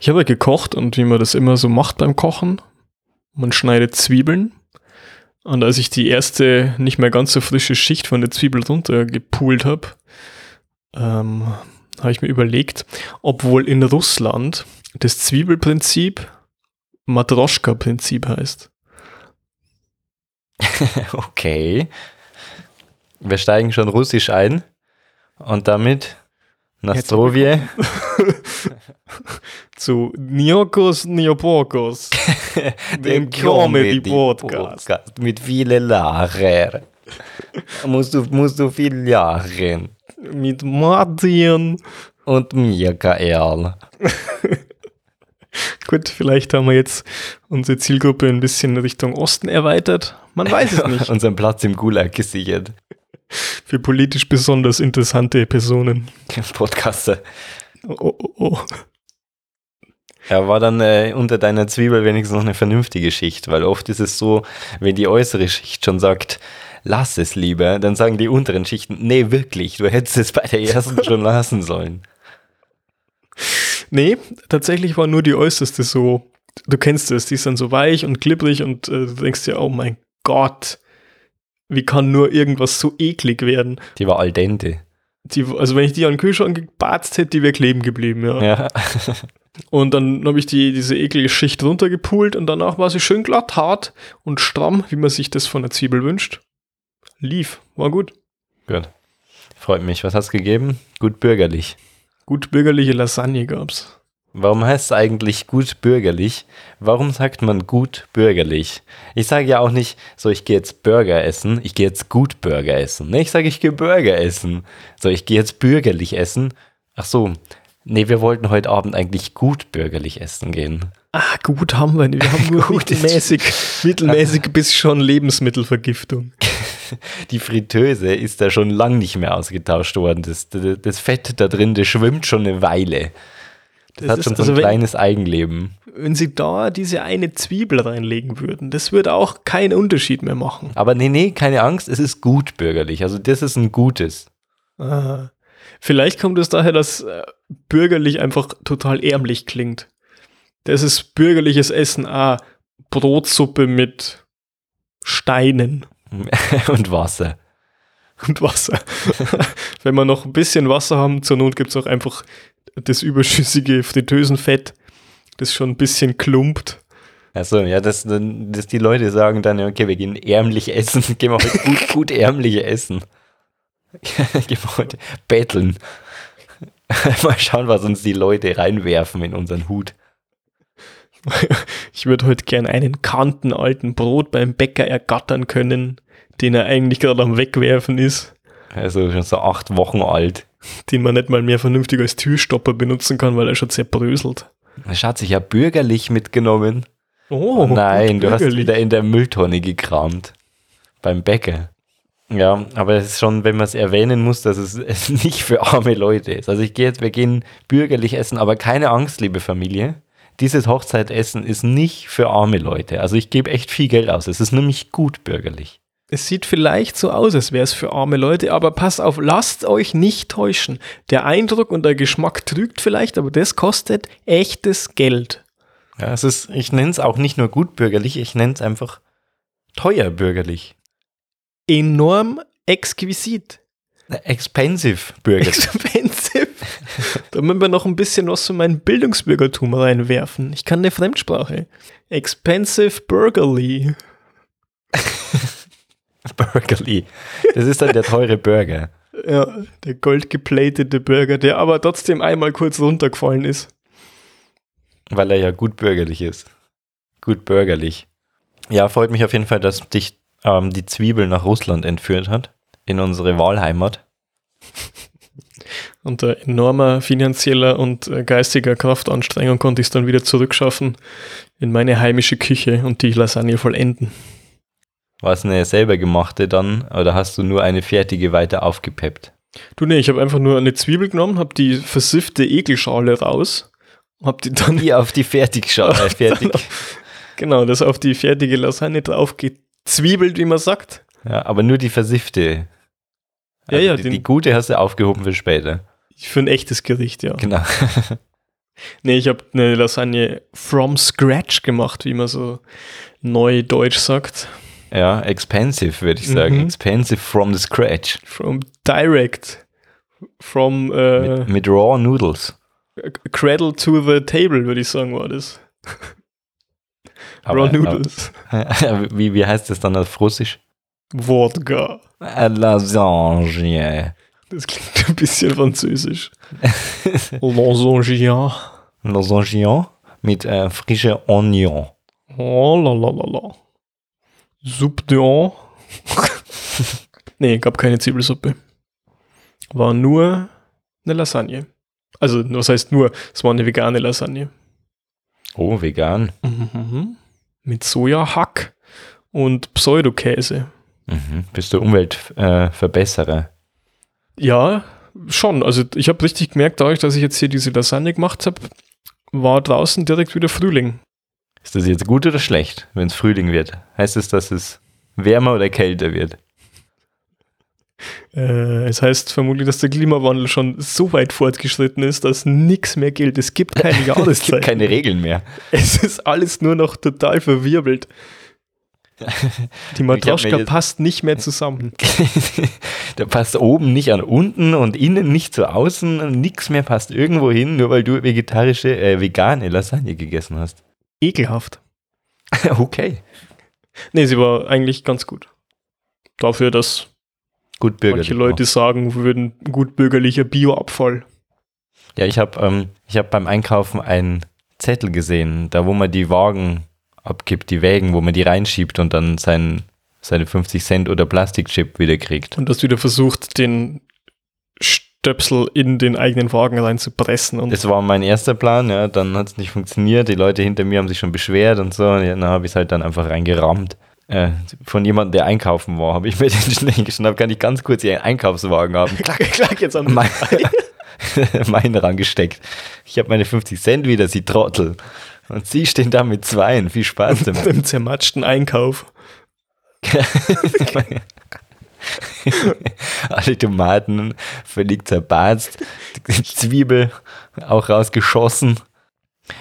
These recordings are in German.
Ich habe gekocht und wie man das immer so macht beim Kochen, man schneidet Zwiebeln und als ich die erste nicht mehr ganz so frische Schicht von der Zwiebel runter gepult habe, ähm, habe ich mir überlegt, ob wohl in Russland das Zwiebelprinzip Matroschka-Prinzip heißt. okay. Wir steigen schon russisch ein und damit Nastrovie. Zu Niokos Niopokos, dem Comedy-Podcast. Podcast mit vielen Lachen. musst, du, musst du viel lachen. Mit Martin. Und Michael. Gut, vielleicht haben wir jetzt unsere Zielgruppe ein bisschen Richtung Osten erweitert. Man weiß es nicht. Unseren Platz im Gulag gesichert. Für politisch besonders interessante Personen. Podcaster. Oh, oh, oh. Ja, war dann äh, unter deiner Zwiebel wenigstens noch eine vernünftige Schicht, weil oft ist es so, wenn die äußere Schicht schon sagt, lass es lieber, dann sagen die unteren Schichten, nee, wirklich, du hättest es bei der ersten schon lassen sollen. Nee, tatsächlich war nur die äußerste so, du kennst es, die ist dann so weich und klipprig und äh, du denkst dir, oh mein Gott, wie kann nur irgendwas so eklig werden? Die war al dente. Die, also wenn ich die an den Kühlschrank gebatzt hätte, die wäre kleben geblieben, ja. Ja. Und dann habe ich die, diese eklige Schicht runtergepult und danach war sie schön glatt, hart und stramm, wie man sich das von der Zwiebel wünscht. Lief, war gut. Gut. Freut mich. Was hast du gegeben? Gut bürgerlich. Gut bürgerliche Lasagne gab's. Warum heißt es eigentlich gut bürgerlich? Warum sagt man gut bürgerlich? Ich sage ja auch nicht, so ich gehe jetzt Burger essen, ich gehe jetzt gut Burger essen. Ne, ich sage, ich gehe Burger essen. So, ich gehe jetzt bürgerlich essen. Ach so, nee, wir wollten heute Abend eigentlich gut bürgerlich essen gehen. Ah, gut haben wir nicht. Wir haben nur mittelmäßig, mittelmäßig bis schon Lebensmittelvergiftung. Die Fritteuse ist da schon lang nicht mehr ausgetauscht worden. Das, das Fett da drin, das schwimmt schon eine Weile. Das, hat ist- schon so also ein wenn- kleines Eigenleben. Wenn sie da diese eine Zwiebel reinlegen würden, das würde auch keinen Unterschied mehr machen. Aber nee, nee, keine Angst, es ist gut bürgerlich. Also das ist ein gutes. Ah. Vielleicht kommt es daher, dass äh, bürgerlich einfach total ärmlich klingt. Das ist bürgerliches Essen, ah, Brotsuppe mit Steinen Und Wasser. und Wasser. Wenn wir noch ein bisschen Wasser haben, zur Not gibt es auch einfach das überschüssige Fritteusenfett, das schon ein bisschen klumpt. Also ja, dass, dass die Leute sagen dann, okay, wir gehen ärmlich essen, gehen wir heute gut, gut ärmliche essen. heute betteln. Mal schauen, was uns die Leute reinwerfen in unseren Hut. Ich würde heute gern einen kanten alten Brot beim Bäcker ergattern können, den er eigentlich gerade am Wegwerfen ist, Also schon so acht Wochen alt. den man nicht mal mehr vernünftig als Türstopper benutzen kann, weil er schon zerbröselt. Das hat sich ja bürgerlich mitgenommen. Oh, Nein, gut du hast wieder in der Mülltonne gekramt. Beim Bäcker. Ja, aber es ist schon, wenn man es erwähnen muss, dass es, es nicht für arme Leute ist. Also ich gehe jetzt, wir gehen bürgerlich essen, aber keine Angst, liebe Familie. Dieses Hochzeitessen ist nicht für arme Leute. Also ich gebe echt viel Geld aus. Es ist nämlich gut bürgerlich. Es sieht vielleicht so aus, als wäre es für arme Leute, aber pass auf, lasst euch nicht täuschen. Der Eindruck und der Geschmack trügt vielleicht, aber das kostet echtes Geld. Ja, es ist, ich nenne es auch nicht nur gut bürgerlich, ich nenne es einfach teuer bürgerlich. Enorm exquisit. Expensive bürgerlich. Expensive. da müssen wir noch ein bisschen was von meinem Bildungsbürgertum reinwerfen. Ich kann eine Fremdsprache. Expensive Burgerly. Burgerly. Das ist dann der teure Burger. Ja, der goldgeplatete Burger, der aber trotzdem einmal kurz runtergefallen ist. Weil er ja gut bürgerlich ist. Gut bürgerlich. Ja, freut mich auf jeden Fall, dass dich ähm, die Zwiebel nach Russland entführt hat. In unsere Wahlheimat. Unter enormer finanzieller und äh, geistiger Kraftanstrengung konnte ich es dann wieder zurückschaffen in meine heimische Küche und die Lasagne vollenden. War es eine selber gemachte dann? Oder hast du nur eine fertige weiter aufgepeppt? Du, nee, ich habe einfach nur eine Zwiebel genommen, habe die versiffte Ekelschale raus, habe die dann, Die auf die Fertigschale. Fertig. genau, das auf die fertige Lasagne drauf gezwiebelt, wie man sagt. Ja, aber nur die versiffte. Ja, ja, die, die gute hast du aufgehoben für später. Für ein echtes Gericht, ja. Genau. Nee, ich habe eine Lasagne from scratch gemacht, wie man so neu Deutsch sagt. Ja, expensive, würde ich sagen. Mhm. Expensive from the scratch. From direct. From äh, Mit, mit raw noodles. cradle to the table, würde ich sagen, war das. Aber- Raw Noodles. aber- wie, wie heißt das dann auf Russisch? Wodka. Lasagne. Das klingt ein bisschen französisch. Lasagne. Lasagne mit äh, frischer Oignon. Oh la la la la. Soupe de Nee, gab keine Zwiebelsuppe. War nur eine Lasagne. Also, was heißt nur? Es war eine vegane Lasagne. Oh, vegan. Mhm. Mit Sojahack und Pseudokäse. Mhm. Bist du Umweltverbesserer? Äh? Ja, schon. Also ich habe richtig gemerkt, dadurch, dass ich jetzt hier diese Lasagne gemacht habe, war draußen direkt wieder Frühling. Ist das jetzt gut oder schlecht, wenn es Frühling wird? Heißt es, dass es wärmer oder kälter wird? Äh, es heißt vermutlich, dass der Klimawandel schon so weit fortgeschritten ist, dass nichts mehr gilt. Es gibt keine Es gibt keine Regeln mehr. es ist alles nur noch total verwirbelt. Die Matroschka passt nicht mehr zusammen. da passt oben nicht an unten und innen nicht zu außen. Nichts mehr passt irgendwo hin, nur weil du vegetarische, äh, vegane Lasagne gegessen hast. Ekelhaft. okay. Nee, sie war eigentlich ganz gut. Dafür, dass Gut bürgerlich. manche Leute sagen würden, gut bürgerlicher Bioabfall. Ja, ich habe ähm, ich hab beim Einkaufen einen Zettel gesehen, da wo man die Wagen abgibt, die Wägen, wo man die reinschiebt und dann sein, seine 50 Cent oder Plastikchip wieder kriegt. Und dass wieder versucht, den Stöpsel in den eigenen Wagen reinzupressen. Und Das war mein erster Plan, ja, dann hat es nicht funktioniert. Die Leute hinter mir haben sich schon beschwert und so. Und dann habe ich es halt dann einfach reingerammt. Äh, von jemandem, der einkaufen war, habe ich mir den schnell geschnappt. Kann ich ganz kurz Ihren Einkaufswagen haben? klack, klack jetzt an mein, meinen rangesteckt. Ich habe meine 50 Cent wieder, Sie Trottel. Und Sie stehen da mit zweien. Viel Spaß damit. dem zermatschten Einkauf. Alle Tomaten völlig zerbarzt, Zwiebel auch rausgeschossen.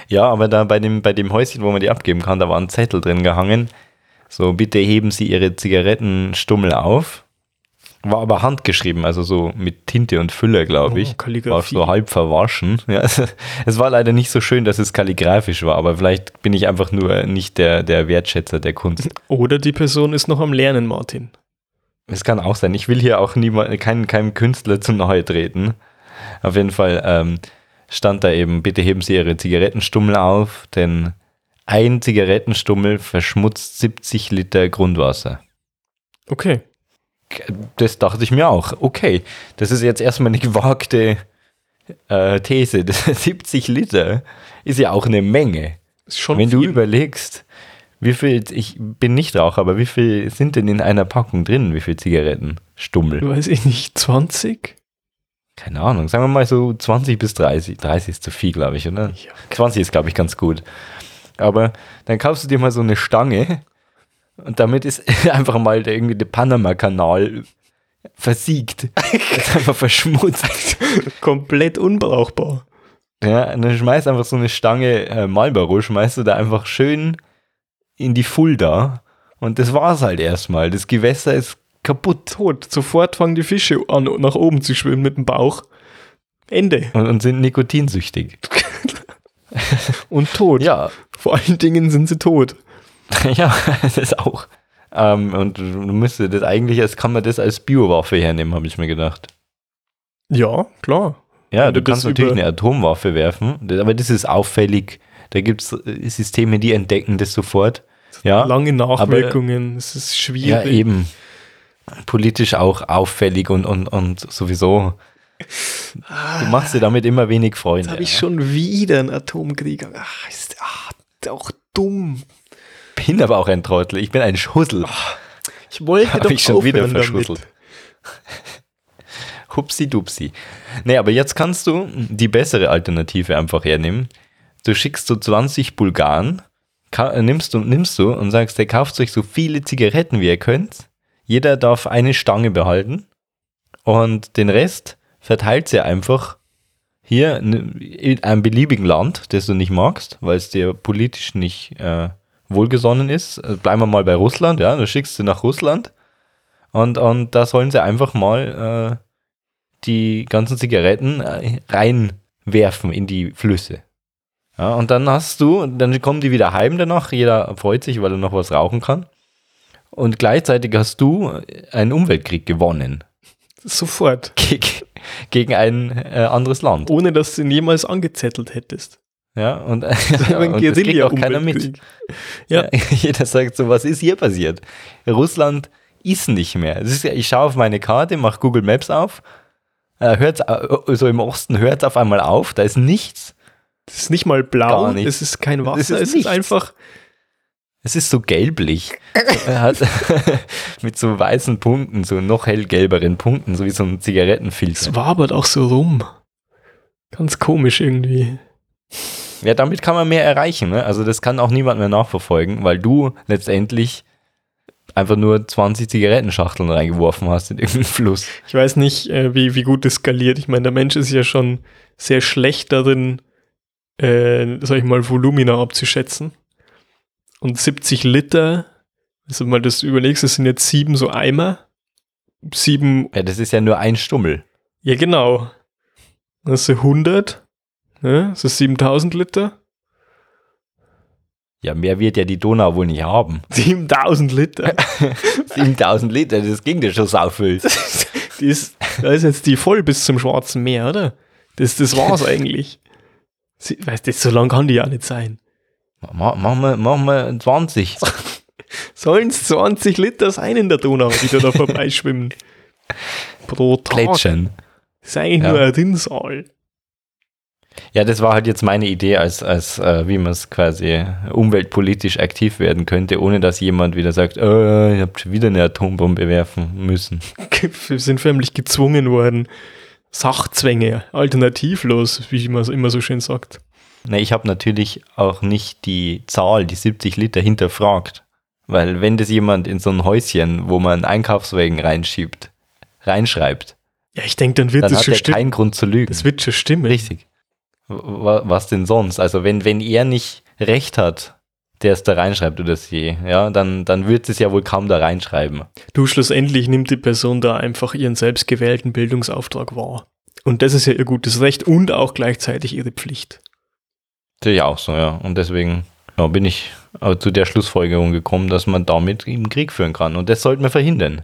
Ja, aber da bei dem, bei dem Häuschen, wo man die abgeben kann, da war ein Zettel drin gehangen. So, bitte heben Sie Ihre Zigarettenstummel auf. War aber handgeschrieben, also so mit Tinte und Füller, glaube Oh, ich. war Kalligrafie. so halb verwaschen. Ja, es war leider nicht so schön, dass es kalligrafisch war, aber vielleicht bin ich einfach nur nicht der, der Wertschätzer der Kunst. Oder die Person ist noch am Lernen, Martin. Es kann auch sein. Ich will hier auch niemand, keinen, keinem Künstler zu nahe treten. Auf jeden Fall ähm, stand da eben, bitte heben Sie Ihre Zigarettenstummel auf, denn ein Zigarettenstummel verschmutzt 70 Liter Grundwasser. Okay. Das dachte ich mir auch. Okay, das ist jetzt erstmal eine gewagte äh, These. Das 70 Liter ist ja auch eine Menge. Ist schon Wenn du viel. überlegst, wie viel, ich bin nicht Raucher, aber wie viel sind denn in einer Packung drin? Wie viel Zigarettenstummel? Weiß ich nicht, 20? Keine Ahnung, sagen wir mal so 20 bis 30. 30 ist zu viel, glaube ich, oder? Ja. 20 ist, glaube ich, ganz gut. Aber dann kaufst du dir mal so eine Stange und damit ist einfach mal der, irgendwie der Panama-Kanal versiegt. ist einfach verschmutzt. Komplett unbrauchbar. Ja, und dann schmeißt einfach so eine Stange äh, Marlboro, schmeißt du da einfach schön in die Fulda und das war's halt erstmal. Das Gewässer ist kaputt Tot. Sofort fangen die Fische an, nach oben zu schwimmen mit dem Bauch. Ende. und, und sind nikotinsüchtig. Und tot. Ja, Vor allen Dingen sind sie tot. ja, das auch. Ähm, und du müsstest das eigentlich, als kann man das als Biowaffe hernehmen, habe ich mir gedacht. Ja, klar. Ja, Wenn du kannst natürlich eine Atomwaffe werfen, aber das ist auffällig. Da gibt es Systeme, die entdecken das sofort. Ja, Lange Nachwirkungen. Es ist ja schwierig. eben. Politisch auch auffällig und, und, und sowieso. Du machst dir damit immer wenig Freunde. Jetzt habe ich ja. schon wieder einen Atomkrieg. Ach, ist ach, auch dumm. bin aber auch ein Trottel. Ich bin ein Schussel. Ich wollte Hab doch ich schon wieder damit. verschusselt. Hupsi dupsi. Nee, aber jetzt kannst du die bessere Alternative einfach hernehmen. Du schickst so 20 Bulgaren, äh, nimmst du, nimmst du und sagst, der kauft euch so viele Zigaretten, wie ihr könnt. Jeder darf eine Stange behalten und den Rest verteilt sie einfach hier in einem beliebigen Land, das du nicht magst, weil es dir politisch nicht äh, wohlgesonnen ist, äh, bleiben wir mal bei Russland, ja, du schickst sie nach Russland und, und da sollen sie einfach mal äh, die ganzen Zigaretten äh, reinwerfen in die Flüsse. Ja, und dann hast du, dann kommen die wieder heim danach, jeder freut sich, weil er noch was rauchen kann. Und gleichzeitig hast du einen Umweltkrieg gewonnen. Sofort. Geg gegen ein äh, anderes Land. Ohne dass du ihn jemals angezettelt hättest. Ja, und, ein und das kriegt auch keiner mit. Ja. Ja. Jeder sagt so, was ist hier passiert? Russland ist nicht mehr. Es ist, ich schaue auf meine Karte, mache Google Maps auf, äh, hört's, äh, so im Osten hört es auf einmal auf, da ist nichts. Das ist nicht mal blau, es ist kein Wasser, ist es ist einfach. Es ist so gelblich. er hat mit so weißen Punkten, so noch hellgelberen Punkten, so wie so ein Es Zigarettenfilter. wabert auch so rum. Ganz komisch irgendwie. Ja, damit kann man mehr erreichen. Ne? Also das kann auch niemand mehr nachverfolgen, weil du letztendlich einfach nur 20 Zigarettenschachteln reingeworfen hast in irgendeinen Fluss. Ich weiß nicht, äh, wie, wie gut es skaliert. Ich meine, der Mensch ist ja schon sehr schlecht darin, äh, sag ich mal, Volumina abzuschätzen. Und 70 Liter, also mal das überlegst, das sind jetzt sieben so Eimer. Sieben, Ja, das ist ja nur ein Stummel. ja genau. Das sind 100, ne? das ist 7000 Liter. Ja, mehr wird ja die Donau wohl nicht haben. 7000 Liter. 7000 Liter, das ging dir schon saufüll. Die ist, da ist jetzt die voll bis zum Schwarzen Meer, oder? Das, das war's eigentlich. Sie, weißt du, so lang kann die ja nicht sein. Ma- Machen wir, machen wir 20. Sollen es 20 Liter sein in der Donau, die da, da vorbeischwimmen? Pro Tag. Plätschern. Das ist eigentlich Ja. nur ein Rinnsal. Ja, das war halt jetzt meine Idee, als, als äh, wie man es quasi umweltpolitisch aktiv werden könnte, ohne dass jemand wieder sagt, äh, ihr habt wieder eine Atombombe werfen müssen. Wir sind förmlich gezwungen worden. Sachzwänge, alternativlos, wie man es immer so schön sagt. Na, ich habe natürlich auch nicht die Zahl, die 70 Liter hinterfragt. Weil wenn das jemand in so ein Häuschen, wo man Einkaufswagen reinschiebt, reinschreibt, Ja, ich denke, dann wird dann das hat schon er stimmen. keinen Grund zu lügen. Das wird schon stimmen. Richtig. Was denn sonst? Also wenn, wenn er nicht recht hat, der es da reinschreibt oder sie, ja, dann, dann wird es ja wohl kaum da reinschreiben. Du, schlussendlich nimmt die Person da einfach ihren selbstgewählten Bildungsauftrag wahr. Und das ist ja ihr gutes Recht und auch gleichzeitig ihre Pflicht. Ist ja auch so, ja. Und deswegen ja, bin ich äh, zu der Schlussfolgerung gekommen, dass man damit einen Krieg führen kann. Und das sollten wir verhindern.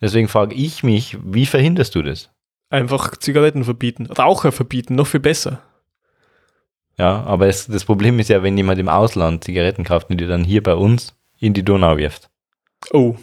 Deswegen frage ich mich, wie verhinderst du das? Einfach Zigaretten verbieten, Raucher verbieten, noch viel besser. Ja, aber es, das Problem ist ja, wenn jemand im Ausland Zigaretten kauft und die dann hier bei uns in die Donau wirft. Oh,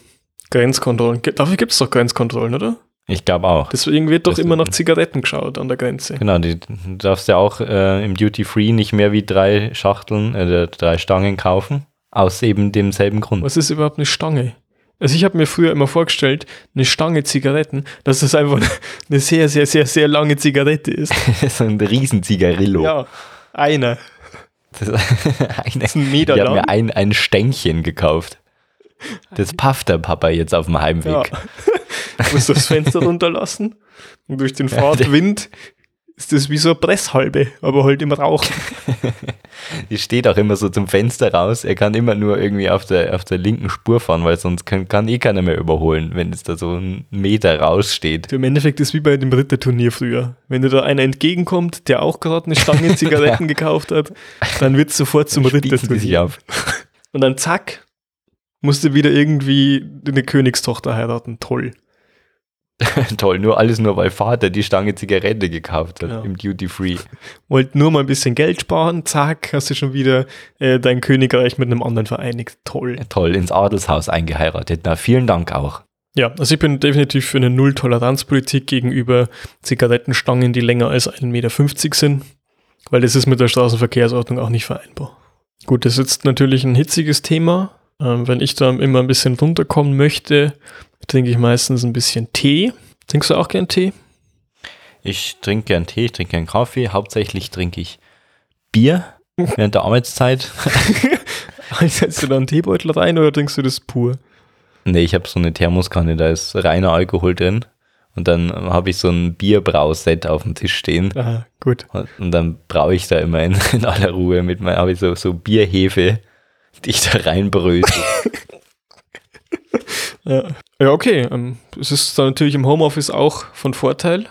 Grenzkontrollen. Dafür gibt es doch Grenzkontrollen, oder? Ich glaube auch. Deswegen wird doch Das- immer nach Zigaretten geschaut an der Grenze. Genau, die, du darfst ja auch äh, im Duty Free nicht mehr wie drei Schachteln, äh, drei Stangen kaufen. Aus eben demselben Grund. Was ist überhaupt eine Stange? Also ich habe mir früher immer vorgestellt, eine Stange Zigaretten, dass das einfach eine sehr, sehr, sehr, sehr lange Zigarette ist. so ein riesen Zigarillo. Ja, einer. Das eine, Das ist ein Meter ich habe lang. mir ein, ein Stängchen gekauft. Das pafft der Papa jetzt auf dem Ja. Heimweg. Du musst das Fenster runterlassen und durch den Fahrtwind ist das wie so eine Presshalbe, aber halt im Rauch. Die steht auch immer so zum Fenster raus. Er kann immer nur irgendwie auf der, auf der linken Spur fahren, weil sonst kann, kann eh keiner mehr überholen, wenn es da so einen Meter raussteht. Im Endeffekt ist wie bei dem Ritterturnier früher. Wenn dir da einer entgegenkommt, der auch gerade eine Stange Zigaretten gekauft hat, dann wird es sofort zum Ritterturnier. Und dann zack, musste wieder irgendwie eine Königstochter heiraten. Toll. Toll, nur alles nur, weil Vater die Stange Zigarette gekauft hat Ja. im Duty Free. Wollt nur mal ein bisschen Geld sparen, zack, hast du schon wieder äh, dein Königreich mit einem anderen vereinigt. Toll. Toll, ins Adelshaus eingeheiratet. Na, vielen Dank auch. Ja, also ich bin definitiv für eine Null-Toleranz-Politik gegenüber Zigarettenstangen, die länger als 1,50 Meter sind, weil das ist mit der Straßenverkehrsordnung auch nicht vereinbar. Gut, das ist jetzt natürlich ein hitziges Thema. Ähm, wenn ich da immer ein bisschen runterkommen möchte, trinke ich meistens ein bisschen Tee. Trinkst du auch gern Tee? Ich trinke gern Tee, ich trinke gern Kaffee. Hauptsächlich trinke ich Bier während der Arbeitszeit. Setzt du da einen Teebeutel rein oder trinkst du das pur? Nee, ich habe so eine Thermoskanne, da ist reiner Alkohol drin. Und dann habe ich so ein Bierbrauset auf dem Tisch stehen. Aha, gut. Und, und dann braue ich da immer in, in aller Ruhe mit meinem, habe ich so, so Bierhefe, die ich da reinbröse. Ja, ja okay. Ähm, es ist dann natürlich im Homeoffice auch von Vorteil.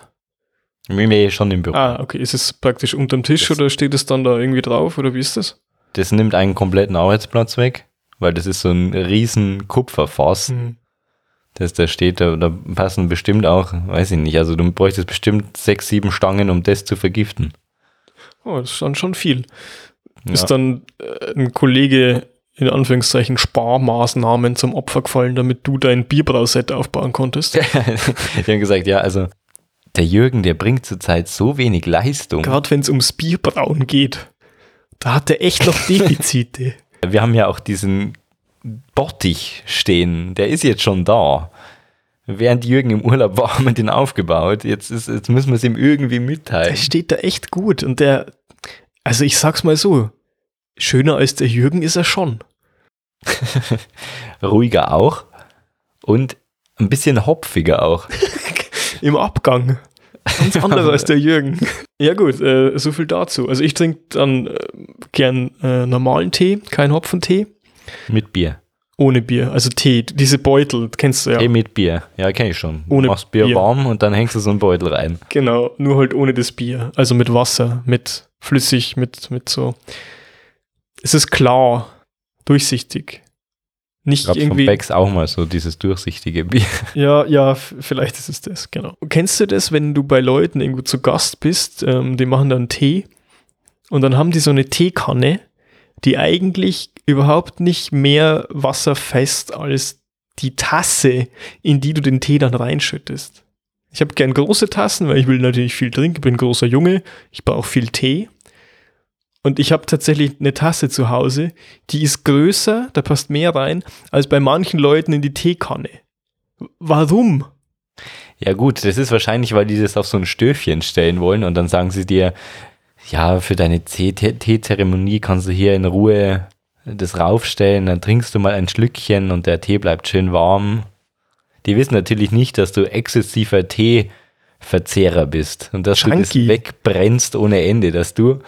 Mir mir schon im Büro. Ah, okay. Ist es praktisch unterm Tisch Das- oder steht es dann da irgendwie drauf oder wie ist das? Das nimmt einen kompletten Arbeitsplatz weg, weil das ist so ein riesen Kupferfass. Hm. Das da steht, da, da passen bestimmt auch, weiß ich nicht, also du bräuchtest bestimmt sechs, sieben Stangen, um das zu vergiften. Oh, das ist dann schon viel. Ja. Ist dann äh, ein Kollege in Anführungszeichen Sparmaßnahmen zum Opfer gefallen, damit du dein Bierbrauset aufbauen konntest? Die haben gesagt, ja, also der Jürgen, der bringt zurzeit so wenig Leistung. Gerade wenn es ums Bierbrauen geht. Da hat er echt noch Defizite. Wir haben ja auch diesen Bottich stehen, der ist jetzt schon da. Während Jürgen im Urlaub war, haben wir den aufgebaut. Jetzt, ist, jetzt müssen wir es ihm irgendwie Der mitteilen. steht da echt gut und der, also ich sag's mal so, schöner als der Jürgen ist er schon. Ruhiger auch und ein bisschen hopfiger auch. Im Abgang. Ganz anderer als der Jürgen. Ja gut, äh, so viel dazu. Also ich trinke dann äh, gern äh, normalen Tee, kein Hopfentee, Mit Bier. ohne Bier. Also Tee, diese Beutel, kennst du ja. Tee mit Bier. Ja, kenne ich schon. Ohne du machst Bier, Bier. warm und dann hängst du so einen Beutel rein. Genau, nur halt ohne das Bier. Also mit Wasser, mit flüssig, mit, mit so. Es ist klar, durchsichtig. Nicht Ich glaube, von irgendwie. Becks auch mal so dieses durchsichtige Bier. Ja, ja, vielleicht ist es das, genau. Kennst du das, wenn du bei Leuten irgendwo zu Gast bist, ähm, die machen dann Tee und dann haben die so eine Teekanne, die eigentlich überhaupt nicht mehr wasserfest als die Tasse, in die du den Tee dann reinschüttest. Ich habe gern große Tassen, weil ich will natürlich viel trinken, bin großer Junge, ich brauche viel Tee. Und ich habe tatsächlich eine Tasse zu Hause, die ist größer, da passt mehr rein, als bei manchen Leuten in die Teekanne. Warum? Ja gut, das ist wahrscheinlich, weil die das auf so ein Stöfchen stellen wollen und dann sagen sie dir, ja, für deine Tee- Tee- Teezeremonie kannst du hier in Ruhe das raufstellen, dann trinkst du mal ein Schlückchen und der Tee bleibt schön warm. Die wissen natürlich nicht, dass du exzessiver Teeverzehrer bist und dass du Junkie. das wegbrennst ohne Ende, dass du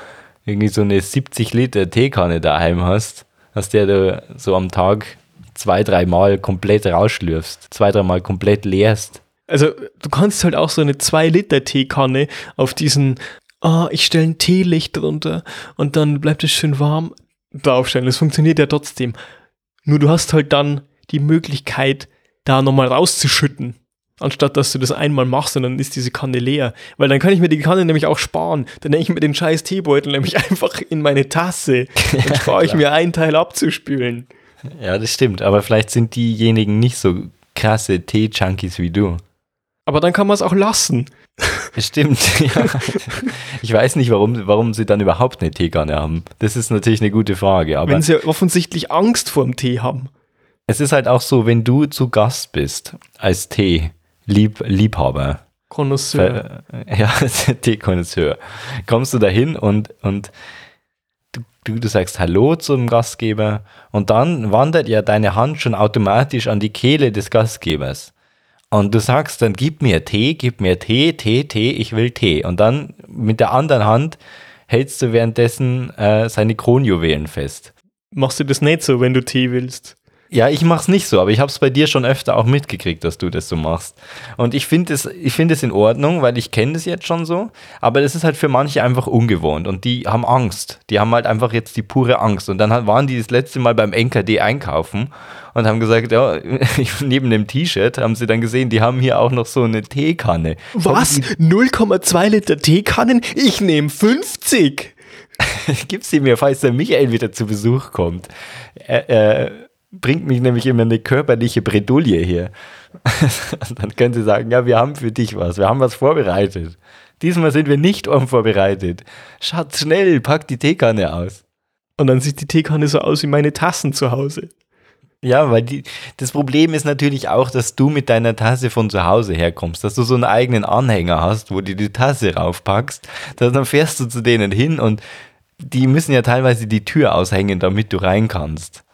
irgendwie so eine 70 Liter Teekanne daheim hast, aus der du so am Tag zwei, dreimal komplett rausschlürfst, zwei, dreimal komplett leerst. Also, du kannst halt auch so eine 2-Liter-Teekanne auf diesen, ah, ich stelle ein Teelicht drunter und dann bleibt es schön warm draufstellen. Das funktioniert ja trotzdem. Nur du hast halt dann die Möglichkeit, da nochmal rauszuschütten. Anstatt dass du das einmal machst und dann ist diese Kanne leer. Weil dann kann ich mir die Kanne nämlich auch sparen. Dann nehme ich mir den scheiß Teebeutel nämlich einfach in meine Tasse. Dann spare ich mir einen Teil abzuspülen. Ja, das stimmt. Aber vielleicht sind diejenigen nicht so krasse Tee-Junkies wie du. Aber dann kann man es auch lassen. Das stimmt. ja. Ich weiß nicht, warum, warum sie dann überhaupt eine Teekanne haben. Das ist natürlich eine gute Frage. Aber Wenn sie offensichtlich Angst vor dem Tee haben. es ist halt auch so, wenn du zu Gast bist als Tee-Liebhaber, Connoisseur. Äh, ja, Teekonnoisseur. Kommst du dahin und, und du, du, du sagst Hallo zum Gastgeber und dann wandert ja deine Hand schon automatisch an die Kehle des Gastgebers. Und du sagst dann, gib mir Tee, gib mir Tee, Tee, Tee, ich will Tee. Und dann mit der anderen Hand hältst du währenddessen äh, seine Kronjuwelen fest. Machst du das nicht so, wenn du Tee willst? Ja, ich mach's nicht so, aber ich habe es bei dir schon öfter auch mitgekriegt, dass du das so machst. Und ich finde es, ich finde es in Ordnung, weil ich kenne das jetzt schon so. Aber das ist halt für manche einfach ungewohnt und die haben Angst. Die haben halt einfach jetzt die pure Angst. Und dann waren die das letzte Mal beim NKD einkaufen und haben gesagt, ja, neben dem T-Shirt haben sie dann gesehen, die haben hier auch noch so eine Teekanne. Was? 0,2 Liter Teekannen? Ich nehme 50. Gib sie mir, falls der Michael wieder zu Besuch kommt. Er, er bringt mich nämlich immer eine körperliche Bredouille hier. Dann können sie sagen, ja, wir haben für dich was, wir haben was vorbereitet. Diesmal sind wir nicht unvorbereitet. Schatz, schnell, pack die Teekanne aus. Und dann sieht die Teekanne so aus wie meine Tassen zu Hause. Ja, weil die, das Problem ist natürlich auch, dass du mit deiner Tasse von zu Hause herkommst, dass du so einen eigenen Anhänger hast, wo du die Tasse raufpackst, dass dann fährst du zu denen hin und die müssen ja teilweise die Tür aushängen, damit du rein kannst.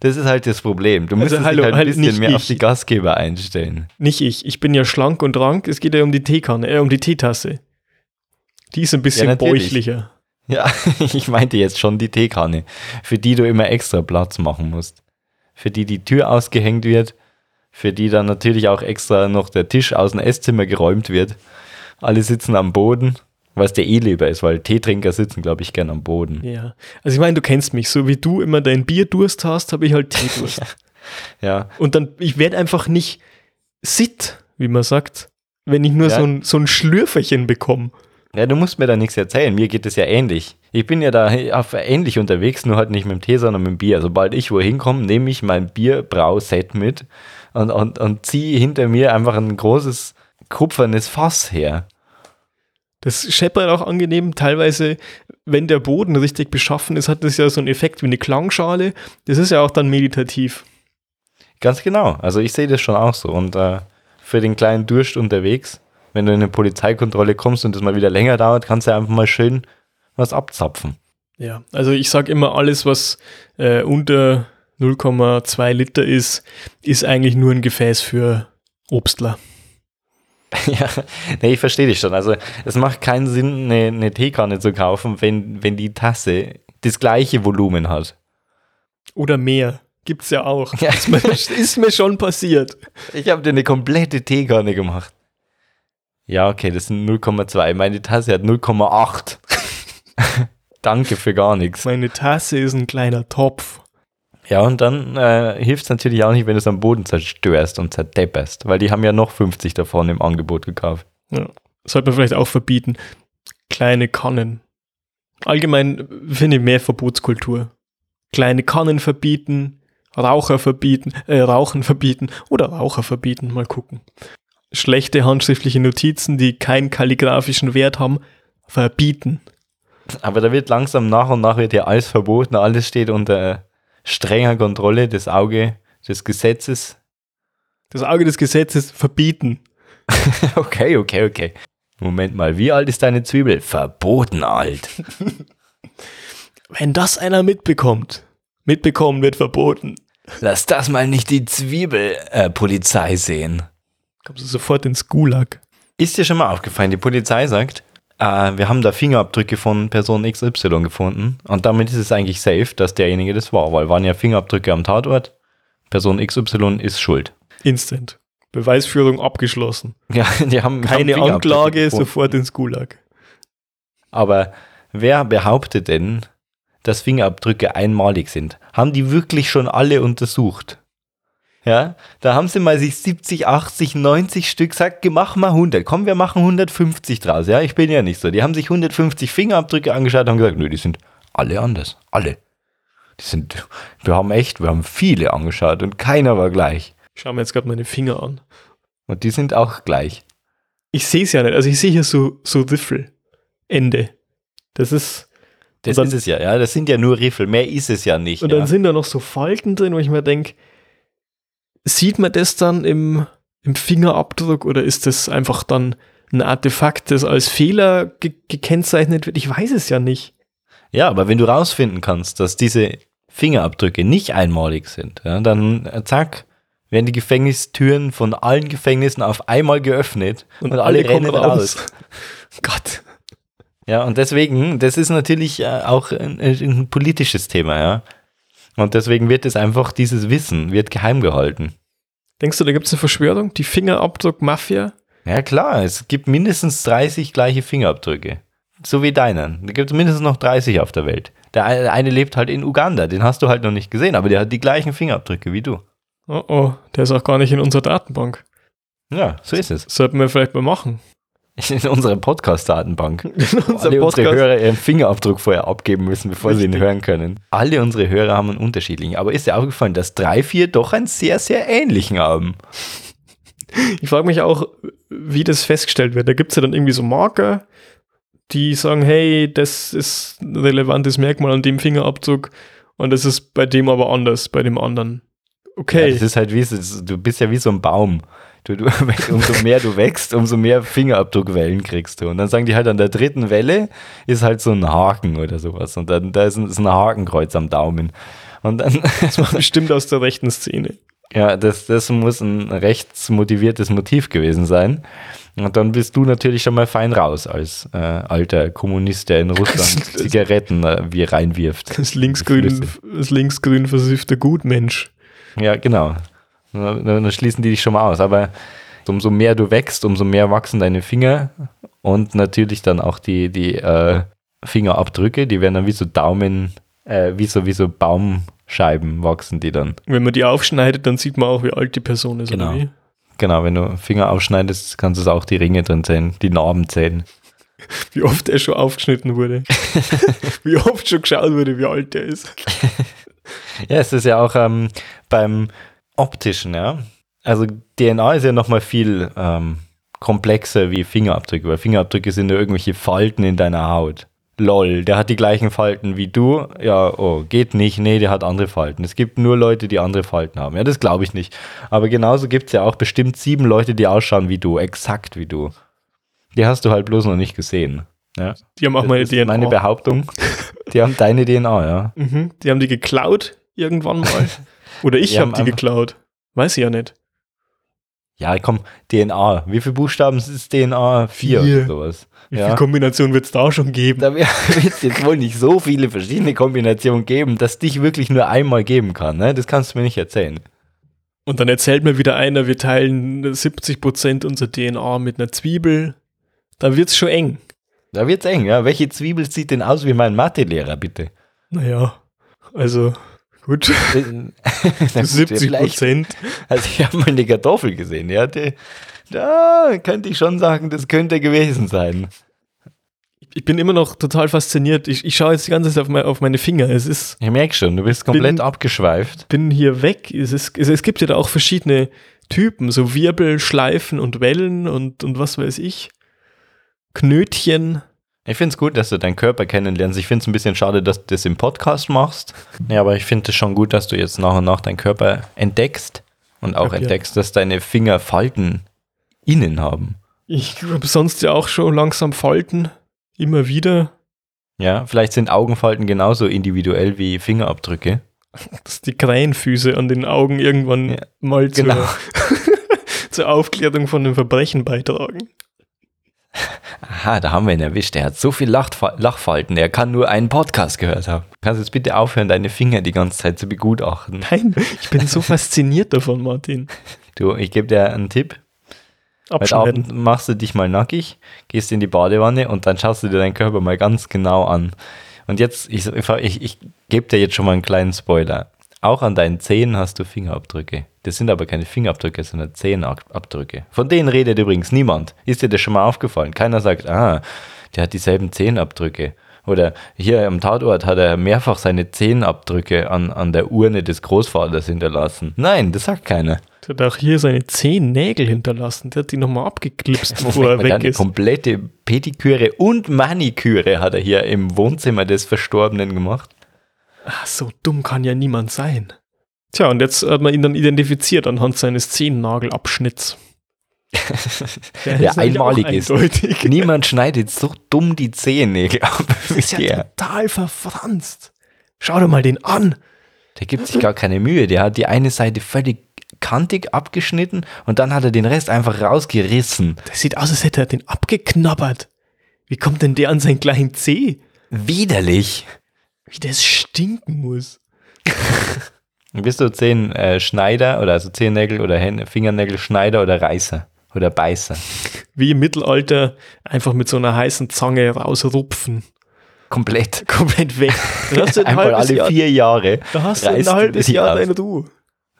Das ist halt das Problem. Du Also hallo, dich halt ein halt bisschen nicht mehr auf ich. die Gastgeber einstellen. Nicht ich. Ich bin ja schlank und rank. Es geht ja um die Teekanne, äh, um die Teetasse. Die ist ein bisschen natürlich. bäuchlicher. Ja, ich meinte jetzt schon die Teekanne, für die du immer extra Platz machen musst. Für die die Tür ausgehängt wird, für die dann natürlich auch extra noch der Tisch aus dem Esszimmer geräumt wird. Alle sitzen am Boden, was der eh lieber ist, weil Teetrinker sitzen, glaube ich, gern am Boden. Ja. Also ich meine, du kennst mich. So wie du immer dein Bierdurst hast, habe ich halt Teedurst. Ja, Und dann, ich werde einfach nicht sitt, wie man sagt, wenn ich nur Ja. so, ein, so ein Schlürferchen bekomme. Ja, du musst mir da nichts erzählen. Mir geht es ja ähnlich. Ich bin ja da ähnlich unterwegs, nur halt nicht mit dem Tee, sondern mit dem Bier. Sobald ich wohin komme, nehme ich mein Bierbrauset mit und, und, und ziehe hinter mir einfach ein großes kupfernes Fass her. Das scheppert auch angenehm. Teilweise, wenn der Boden richtig beschaffen ist, hat das ja so einen Effekt wie eine Klangschale. Das ist ja auch dann meditativ. Ganz genau. Also ich sehe das schon auch so. Und äh, für den kleinen Durst unterwegs, wenn du in eine Polizeikontrolle kommst und das mal wieder länger dauert, kannst du einfach mal schön was abzapfen. Ja, also ich sage immer, alles, was äh, unter 0,2 Liter ist, ist eigentlich nur ein Gefäß für Obstler. Ja, nee, ich verstehe dich schon. Also es macht keinen Sinn, eine, eine Teekanne zu kaufen, wenn, wenn die Tasse das gleiche Volumen hat. Oder mehr. Gibt's ja auch. Ja. Ist, mir, ist mir schon passiert. Ich habe dir eine komplette Teekanne gemacht. Ja, okay, das sind 0,2. Meine Tasse hat 0,8. Danke für gar nichts. Meine Tasse ist ein kleiner Topf. Ja, und dann äh, hilft es natürlich auch nicht, wenn du es am Boden zerstörst und zerdepperst, weil die haben ja noch 50 davon im Angebot gekauft. Ja. Sollte man vielleicht auch verbieten. Kleine Kannen. Allgemein finde ich mehr Verbotskultur. Kleine Kannen verbieten, Raucher verbieten, äh, Rauchen verbieten oder Raucher verbieten, mal gucken. Schlechte handschriftliche Notizen, die keinen kalligraphischen Wert haben, verbieten. Aber da wird langsam nach und nach wird ja alles verboten, alles steht unter strenger Kontrolle, das Auge des Gesetzes. Das Auge des Gesetzes verbieten. Okay, okay, okay. Moment mal, wie alt ist deine Zwiebel? Verboten alt. Wenn das einer mitbekommt, mitbekommen wird verboten. Lass das mal nicht die Zwiebelpolizei sehen. Kommst du sofort ins Gulag. Ist dir schon mal aufgefallen, die Polizei sagt, äh, wir haben da Fingerabdrücke von Person XY gefunden und damit ist es eigentlich safe, dass derjenige das war, weil waren ja Fingerabdrücke am Tatort. Person XY ist schuld. Instant. Beweisführung abgeschlossen. Ja, die haben Keine haben Anklage, gefunden. sofort ins Gulag. Aber wer behauptet denn, dass Fingerabdrücke einmalig sind? Haben die wirklich schon alle untersucht? Ja, da haben sie mal sich 70, 80, 90 Stück gesagt, mach mal 100. Komm, wir machen 150 draus. Ja, ich bin ja nicht so. Die haben sich 150 Fingerabdrücke angeschaut und haben gesagt, nö, die sind alle anders. Alle. Die sind, wir haben echt, wir haben viele angeschaut und keiner war gleich. Ich schaue mir jetzt gerade meine Finger an. Und die sind auch gleich. Ich sehe es ja nicht. Also ich sehe hier so, so Riffel. Ende. Das ist. Das dann- ist es ja, ja. Das sind ja nur Riffel. Mehr ist es ja nicht. Und ja. dann sind da noch so Falten drin, wo ich mir denke, sieht man das dann im, im Fingerabdruck oder ist das einfach dann ein Artefakt, das als Fehler ge gekennzeichnet wird? Ich weiß es ja nicht. Ja, aber wenn du rausfinden kannst, dass diese Fingerabdrücke nicht einmalig sind, ja, dann äh, zack, werden die Gefängnistüren von allen Gefängnissen auf einmal geöffnet und, alle, kommen rennen raus. Gott. Ja, und deswegen, das ist natürlich äh, auch ein, ein politisches Thema, ja. Und deswegen wird es einfach, dieses Wissen wird geheim gehalten. Denkst du, da gibt es eine Verschwörung? Die Fingerabdruck-Mafia? Ja klar, es gibt mindestens 30 gleiche Fingerabdrücke. So wie deinen. Da gibt es mindestens noch 30 auf der Welt. Der eine, lebt halt in Uganda, den hast du halt noch nicht gesehen, aber der hat die gleichen Fingerabdrücke wie du. Oh oh, der ist auch gar nicht in unserer Datenbank. Ja, so ist es. Sollten wir vielleicht mal machen. In unserer Podcast-Datenbank. In Wo unserem alle unsere Podcast. Hörer ihren Fingerabdruck vorher abgeben müssen, bevor sie ihn Richtig. hören können. Alle unsere Hörer haben einen unterschiedlichen. Aber ist dir aufgefallen, dass drei, vier doch einen sehr, sehr ähnlichen haben? Ich frage mich auch, wie das festgestellt wird. Da gibt es ja dann irgendwie so Marker, die sagen, hey, das ist ein relevantes Merkmal an dem Fingerabdruck und das ist bei dem aber anders, bei dem anderen. Ja, Okay. das ist halt wie, du bist ja wie so ein Baum. Du, du, umso mehr du wächst, umso mehr Fingerabdruckwellen kriegst du. Und dann sagen die halt an der dritten Welle ist halt so ein Haken oder sowas. Und dann da ist ein, ist ein Hakenkreuz am Daumen. Und dann. Das war bestimmt aus der rechten Szene. Ja, das, das muss ein rechtsmotiviertes Motiv gewesen sein. Und dann bist du natürlich schon mal fein raus als äh, alter Kommunist, der in Russland Zigaretten äh, wie reinwirft. Das linksgrün, das linksgrün versiffte Gutmensch. Ja, genau. Dann, schließen die dich schon mal aus. Aber umso mehr du wächst, umso mehr wachsen deine Finger und natürlich dann auch die, die äh, Fingerabdrücke, die werden dann wie so Daumen, äh, wie so, wie so Baumscheiben wachsen die dann. Wenn man die aufschneidet, dann sieht man auch, wie alt die Person ist. Genau. Genau, wenn du Finger aufschneidest, kannst du auch die Ringe drin zählen, die Narben zählen. Wie oft er schon aufgeschnitten wurde. wie oft schon geschaut wurde, wie alt er ist. ja, es ist ja auch ähm, beim optischen, ja. Also DNA ist ja nochmal viel ähm, komplexer wie Fingerabdrücke, weil Fingerabdrücke sind ja irgendwelche Falten in deiner Haut. Lol, der hat die gleichen Falten wie du. Ja, oh, geht nicht. Nee, der hat andere Falten. Es gibt nur Leute, die andere Falten haben. Ja, das glaube ich nicht. Aber genauso gibt es ja auch bestimmt sieben Leute, die ausschauen wie du, exakt wie du. Die hast du halt bloß noch nicht gesehen. Ja. Die haben auch meine DNA. Meine Behauptung. Die haben deine DNA, ja. Mhm, die haben die geklaut irgendwann mal. Oder ich habe die geklaut. Weiß ich ja nicht. Ja, komm, DNA. Wie viele Buchstaben ist DNA? Vier, Vier. oder sowas. Wie ja. viele Kombinationen wird es da schon geben? Da wird es jetzt wohl nicht so viele verschiedene Kombinationen geben, dass dich wirklich nur einmal geben kann. Ne? Das kannst du mir nicht erzählen. Und dann erzählt mir wieder einer, wir teilen 70% unserer DNA mit einer Zwiebel. Da wird es schon eng. Da wird es eng, ja. Welche Zwiebel sieht denn aus wie mein Mathelehrer, bitte? Naja, also gut. 70 Prozent. Also ich habe mal eine Kartoffel gesehen, ja. Die, da könnte ich schon sagen, das könnte gewesen sein. Ich bin immer noch total fasziniert. Ich, ich schaue jetzt die ganze Zeit auf, mein, auf meine Finger. Es ist. Ich merke schon, du bist komplett bin, abgeschweift. Bin hier weg. Es, ist, es, es gibt ja da auch verschiedene Typen, so Wirbel, Schleifen und Wellen und, und was weiß ich. Knötchen. Ich finde es gut, dass du deinen Körper kennenlernst. Ich finde es ein bisschen schade, dass du das im Podcast machst. Ja, aber ich finde es schon gut, dass du jetzt nach und nach deinen Körper entdeckst und auch okay. entdeckst, dass deine Finger Falten innen haben. Ich habe sonst ja auch schon langsam Falten, immer wieder. Ja, vielleicht sind Augenfalten genauso individuell wie Fingerabdrücke. Dass die Krähenfüße an den Augen irgendwann ja, mal genau. zur, zur Aufklärung von dem Verbrechen beitragen. Aha, da haben wir ihn erwischt. Er hat so viel Lachfa Lachfalten, er kann nur einen Podcast gehört haben. Kannst du jetzt bitte aufhören, deine Finger die ganze Zeit zu begutachten? Nein, ich bin so fasziniert davon, Martin. Du, ich gebe dir einen Tipp. Heute Abend machst du dich mal nackig, gehst in die Badewanne und dann schaust du dir deinen Körper mal ganz genau an. Und jetzt, ich, ich, ich gebe dir jetzt schon mal einen kleinen Spoiler. Auch an deinen Zehen hast du Fingerabdrücke. Das sind aber keine Fingerabdrücke, sondern Zehenabdrücke. Von denen redet übrigens niemand. Ist dir das schon mal aufgefallen? Keiner sagt, ah, der hat dieselben Zehenabdrücke. Oder hier am Tatort hat er mehrfach seine Zehenabdrücke an, an der Urne des Großvaters hinterlassen. Nein, das sagt keiner. Der hat auch hier seine zehn Nägel hinterlassen. Der hat die nochmal abgeklipst, bevor er weg ist. komplette Pediküre und Maniküre hat er hier im Wohnzimmer des Verstorbenen gemacht. Ach, so dumm kann ja niemand sein. Tja, und jetzt hat man ihn dann identifiziert anhand seines Zehennagelabschnitts. Der, der einmalig ist. Eindeutig. Niemand schneidet so dumm die Zehennägel ab. Das ist ja total verfranst. Schau dir mal den an. Der gibt sich gar keine Mühe. Der hat die eine Seite völlig kantig abgeschnitten und dann hat er den Rest einfach rausgerissen. Das sieht aus, als hätte er den abgeknabbert. Wie kommt denn der an seinen kleinen Zeh? Widerlich. Wie das stinken muss. Bist du zehn äh, Schneider oder also Zehennägel oder Hände, Fingernägel Schneider oder Reißer oder Beißer? Wie im Mittelalter einfach mit so einer heißen Zange rausrupfen. Komplett. Komplett weg. Dann hast du ein Einmal alle Jahr, vier Jahre. Da hast du ein halbes Jahr deine Ruhe.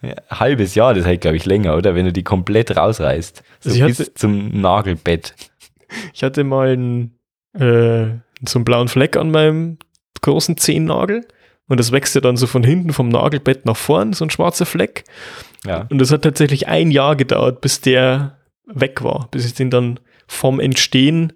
Ja, halbes Jahr, das hält, glaube ich, länger, oder? Wenn du die komplett rausreißt. So also bis hatte, zum Nagelbett. Ich hatte mal einen, äh, so einen blauen Fleck an meinem großen Zehennagel. Und das wächst ja dann so von hinten vom Nagelbett nach vorn, so ein schwarzer Fleck. Ja. Und das hat tatsächlich ein Jahr gedauert, bis der weg war, bis ich den dann vom Entstehen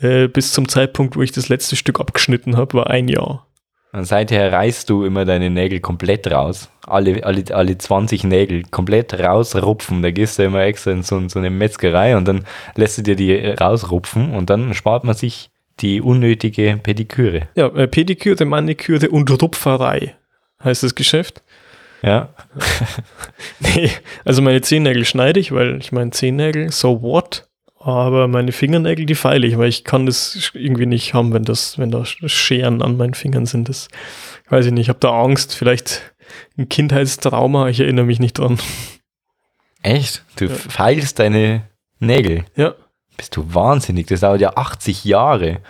äh, bis zum Zeitpunkt, wo ich das letzte Stück abgeschnitten habe, war ein Jahr. Und seither reißt du immer deine Nägel komplett raus. Alle, alle, alle 20 Nägel komplett rausrupfen. Da gehst du immer extra in so, so eine Metzgerei und dann lässt du dir die rausrupfen und dann spart man sich die unnötige Pediküre. Ja, äh, Pediküre, Maniküre und Rupferei heißt das Geschäft. Ja. Nee, also meine Zehennägel schneide ich, weil ich meine Zehennägel, so what? Aber meine Fingernägel, die feile ich, weil ich kann das irgendwie nicht haben, wenn das, wenn da Scheren an meinen Fingern sind. Das weiß ich nicht, ich habe da Angst, vielleicht ein Kindheitstrauma, ich erinnere mich nicht dran. Echt? Du feilst deine Nägel. Ja, Bist du wahnsinnig? Das dauert ja 80 Jahre.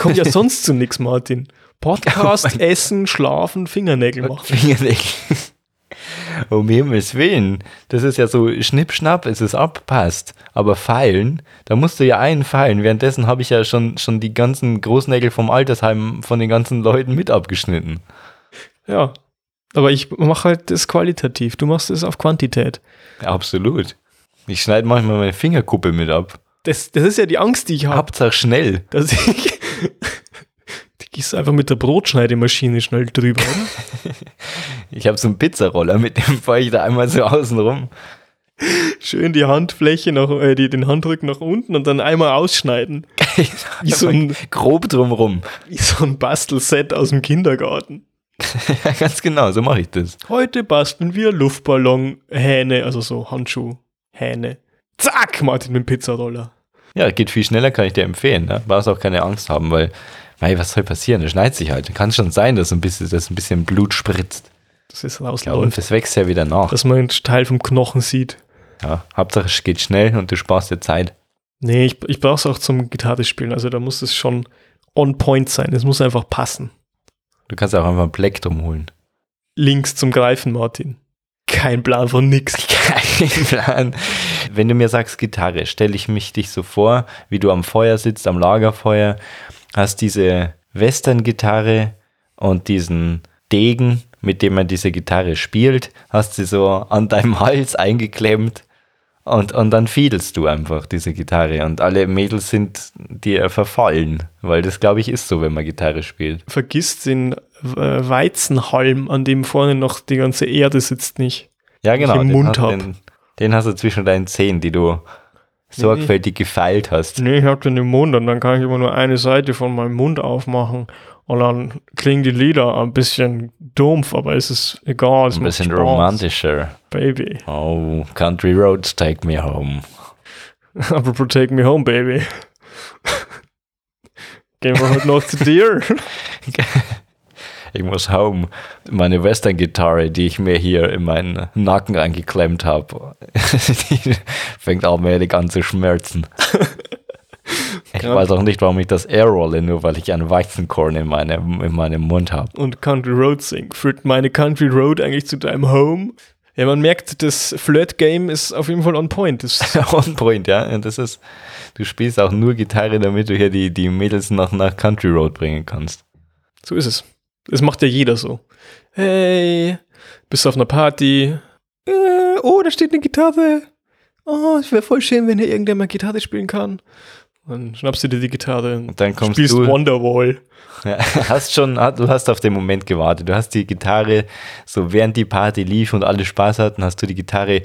kommt ja sonst zu nichts, Martin. Podcast, Oh Essen, Schlafen, Fingernägel machen. Fingernägel. Um Himmels Willen. Das ist ja so schnippschnapp, es ist abpasst. Aber feilen, da musst du ja einen feilen. Währenddessen habe ich ja schon, schon die ganzen Großnägel vom Altersheim von den ganzen Leuten mit abgeschnitten. Ja, aber ich mache halt das qualitativ, du machst es auf Quantität. Absolut. Ich schneide manchmal meine Fingerkuppe mit ab. Das, das ist ja die Angst, die ich habe. Hauptsache schnell. Dass ich. Die gehst du einfach mit der Brotschneidemaschine schnell drüber, oder? Ich habe so einen Pizzaroller, mit dem fahre ich da einmal so außen rum. Schön die Handfläche nach, äh, die, den Handrücken nach unten und dann einmal ausschneiden. Wie so ein, Grob drumrum. wie so ein Bastelset aus dem Kindergarten. Ja, ganz genau, so mache ich das. Heute basteln wir Luftballon-Hähne, also so Handschuh-Hähne. Zack, Martin mit dem Pizzaroller. Ja, geht viel schneller, kann ich dir empfehlen. Ne? Brauchst auch keine Angst haben, weil, weil was soll passieren? Das schneidet sich halt. Kann schon sein, dass ein bisschen, dass ein bisschen Blut spritzt. Das ist Ja, und rausläuft. das wächst ja wieder nach. dass man einen Teil vom Knochen sieht. Ja, Hauptsache es geht schnell und du sparst dir Zeit. Nee, ich, ich brauche es auch zum Gitarre spielen. Also da muss es schon on point sein. Es muss einfach passen. Du kannst auch einfach ein Plektrum holen. Links zum Greifen, Martin. Kein Plan von nix. Kein Plan. Wenn du mir sagst Gitarre, stelle ich mich dich so vor, wie du am Feuer sitzt, am Lagerfeuer, hast diese Western-Gitarre und diesen Degen, mit dem man diese Gitarre spielt, hast sie so an deinem Hals eingeklemmt und, und dann fiedelst du einfach diese Gitarre und alle Mädels sind dir verfallen, weil das glaube ich ist so, wenn man Gitarre spielt. Vergiss den äh, Weizenhalm, an dem vorne noch die ganze Erde sitzt, nicht. Ja, genau. im den Mund hast- hab. Den, den hast du zwischen deinen Zähnen, die du sorgfältig gefeilt hast. Nee, ich hab den im Mund und dann kann ich immer nur eine Seite von meinem Mund aufmachen. Und dann klingen die Lieder ein bisschen dumpf, aber es ist egal. Es Ein bisschen Spaß, romantischer. Baby. Oh, Country Roads take me home. Aber Take Me Home, Baby. Gehen wir heute noch zu dir. Ich muss home. Meine Western-Gitarre, die ich mir hier in meinen Nacken eingeklemmt habe, die fängt allmählich an zu schmerzen. Ich weiß auch nicht, warum ich das airrolle, nur weil ich ein Weizenkorn in, meinem in meinem Mund habe. Und Country Road sing. Führt meine Country Road eigentlich zu deinem Home? Ja, man merkt, das Flirt-Game ist auf jeden Fall on point. Das, On point, ja. Und das ist, du spielst auch nur Gitarre, damit du hier die, die Mädels nach, nach Country Road bringen kannst. so ist es. Das macht ja jeder so. Hey, bist du auf einer Party? Äh, oh, da steht eine Gitarre. Oh, es wäre voll schön, wenn hier irgendwer mal Gitarre spielen kann. Dann schnappst du dir die Gitarre und Und dann kommst spielst du. Wonderwall. Ja, hast schon, du hast auf den Moment gewartet. Du hast die Gitarre, so während die Party lief und alle Spaß hatten, hast du die Gitarre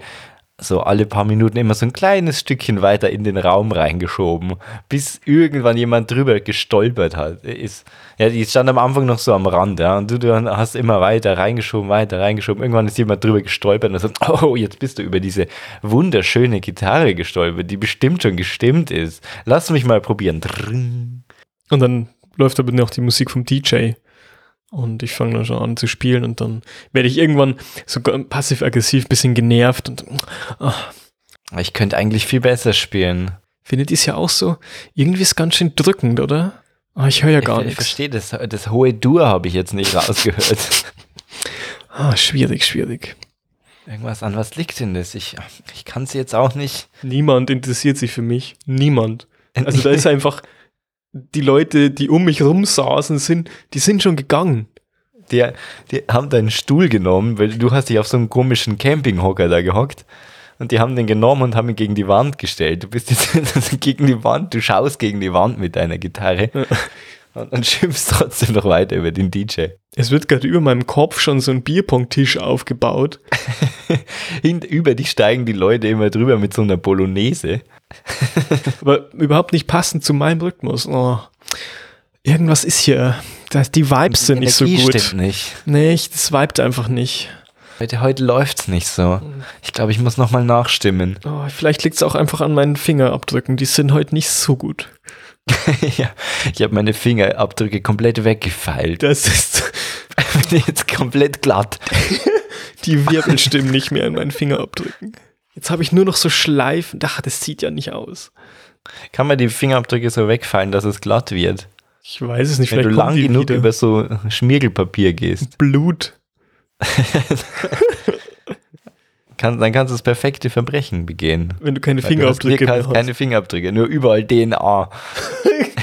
so alle paar Minuten immer so ein kleines Stückchen weiter in den Raum reingeschoben, bis irgendwann jemand drüber gestolpert hat. Ist, ja, die stand am Anfang noch so am Rand, ja, und du, du hast immer weiter reingeschoben, weiter reingeschoben. Irgendwann ist jemand drüber gestolpert und sagt, oh, jetzt bist du über diese wunderschöne Gitarre gestolpert, die bestimmt schon gestimmt ist. Lass mich mal probieren. Und dann läuft aber noch die Musik vom DJ. Und ich fange dann schon an zu spielen und dann werde ich irgendwann so passiv-aggressiv ein bisschen genervt und ah, Ich könnte eigentlich viel besser spielen. findet ihr es ja auch so? Irgendwie ist es ganz schön drückend, oder? Ah, ich höre ja gar ich, ich nichts. verstehe das. Das hohe Dur habe ich jetzt nicht rausgehört. Ah, schwierig, schwierig. Irgendwas an was liegt denn das? Ich, ich kann es jetzt auch nicht. Niemand interessiert sich für mich. Niemand. Also da ist einfach, die Leute, die um mich rum saßen, sind, die sind schon gegangen. Die, die haben deinen Stuhl genommen, weil du hast dich auf so einen komischen Campinghocker da gehockt. Und die haben den genommen und haben ihn gegen die Wand gestellt. Du bist jetzt gegen die Wand, du schaust gegen die Wand mit deiner Gitarre. Und dann schimpfst trotzdem noch weiter über den DJ. Es wird gerade über meinem Kopf schon so ein Bierpong-Tisch aufgebaut. Hin, über dich steigen die Leute immer drüber mit so einer Bolognese. aber überhaupt nicht passend zu meinem Rhythmus. Oh. Irgendwas ist hier. Das, die Vibes sind nicht so Energie gut. stimmt nicht. Nee, ich, das vibet einfach nicht. Heute, heute läuft's nicht so. Ich glaube, ich muss nochmal nachstimmen. Oh, vielleicht liegt es auch einfach an meinen Fingerabdrücken. Die sind heute nicht so gut. ja, ich habe meine Fingerabdrücke komplett weggefeilt. Das ist. Bin jetzt komplett glatt. Die Wirbel stimmen nicht mehr in meinen Fingerabdrücken. Jetzt habe ich nur noch so Schleifen. Ach, das sieht ja nicht aus. Kann man die Fingerabdrücke so wegfallen, dass es glatt wird? Ich weiß es nicht. Wenn du lang genug wieder. über so Schmiergelpapier gehst, Blut. Kann, dann kannst du das perfekte Verbrechen begehen. Wenn du keine Weil du hast Fingerabdrücke keine Fingerabdrücke, nur überall DNA.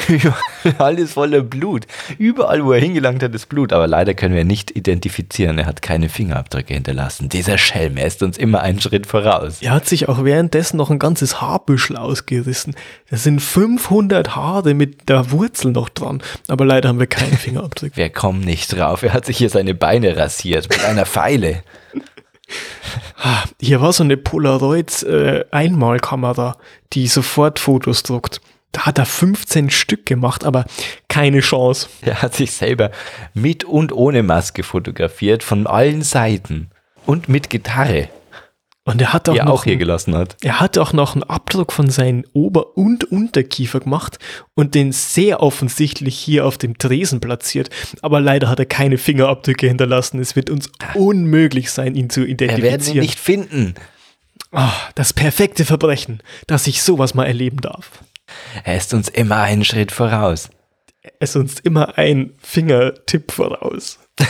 Alles voller Blut. Überall, wo er hingelangt hat, ist Blut. Aber leider können wir nicht identifizieren. Er hat keine Fingerabdrücke hinterlassen. Dieser Schelm, er ist uns immer einen Schritt voraus. Er hat sich auch währenddessen noch ein ganzes Haarbüschel ausgerissen. Das sind 500 Haare mit der Wurzel noch dran. Aber leider haben wir keine Fingerabdrücke. Wir kommen nicht drauf. Er hat sich hier seine Beine rasiert mit einer Pfeile. Hier war so eine Polaroid-Einmalkamera, die sofort Fotos druckt. Da hat er 15 Stück gemacht, aber keine Chance. Er hat sich selber mit und ohne Maske fotografiert, von allen Seiten. Und mit Gitarre, Und er hat auch er noch auch hier einen- gelassen hat. Er hat auch noch einen Abdruck von seinen Ober- und Unterkiefer gemacht und den sehr offensichtlich hier auf dem Tresen platziert. Aber leider hat er keine Fingerabdrücke hinterlassen. Es wird uns unmöglich sein, ihn zu Wir werden ihn identifizieren. nicht finden. Ah, das perfekte Verbrechen, dass ich sowas mal erleben darf. Er ist uns immer einen Schritt voraus. Es ist uns immer ein Fingertipp voraus.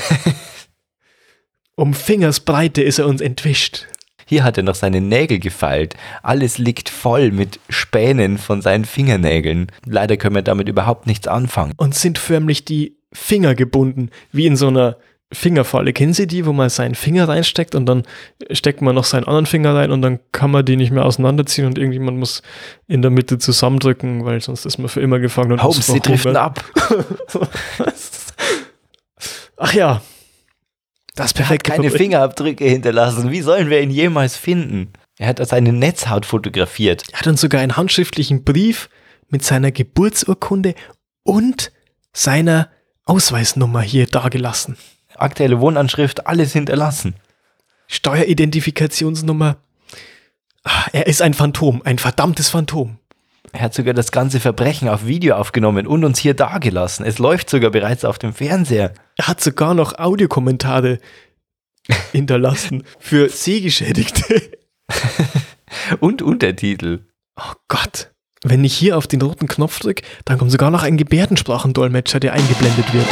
um Fingersbreite ist er uns entwischt. Hier hat er noch seine Nägel gefeilt. Alles liegt voll mit Spänen von seinen Fingernägeln. Leider können wir damit überhaupt nichts anfangen. und sind förmlich die Finger gebunden, wie in so einer Fingerfalle. Kennen Sie die, wo man seinen Finger reinsteckt und dann steckt man noch seinen anderen Finger rein und dann kann man die nicht mehr auseinanderziehen und irgendjemand muss in der Mitte zusammendrücken, weil sonst ist man für immer gefangen und Holmes, sie driften ab. Ach ja, das Er hat keine Verbrechen. Fingerabdrücke hinterlassen. Wie sollen wir ihn jemals finden? Er hat seine Netzhaut fotografiert. Er hat uns sogar einen handschriftlichen Brief mit seiner Geburtsurkunde und seiner Ausweisnummer hier dagelassen. Aktuelle Wohnanschrift, alles hinterlassen. Steueridentifikationsnummer. Ah, Er ist ein Phantom, ein verdammtes Phantom. Er hat sogar das ganze Verbrechen auf Video aufgenommen und uns hier dagelassen. Es läuft sogar bereits auf dem Fernseher. Er hat sogar noch Audiokommentare hinterlassen für Sehgeschädigte. Und Untertitel. Oh Gott. Wenn ich hier auf den roten Knopf drücke, dann kommt sogar noch ein Gebärdensprachendolmetscher, der eingeblendet wird.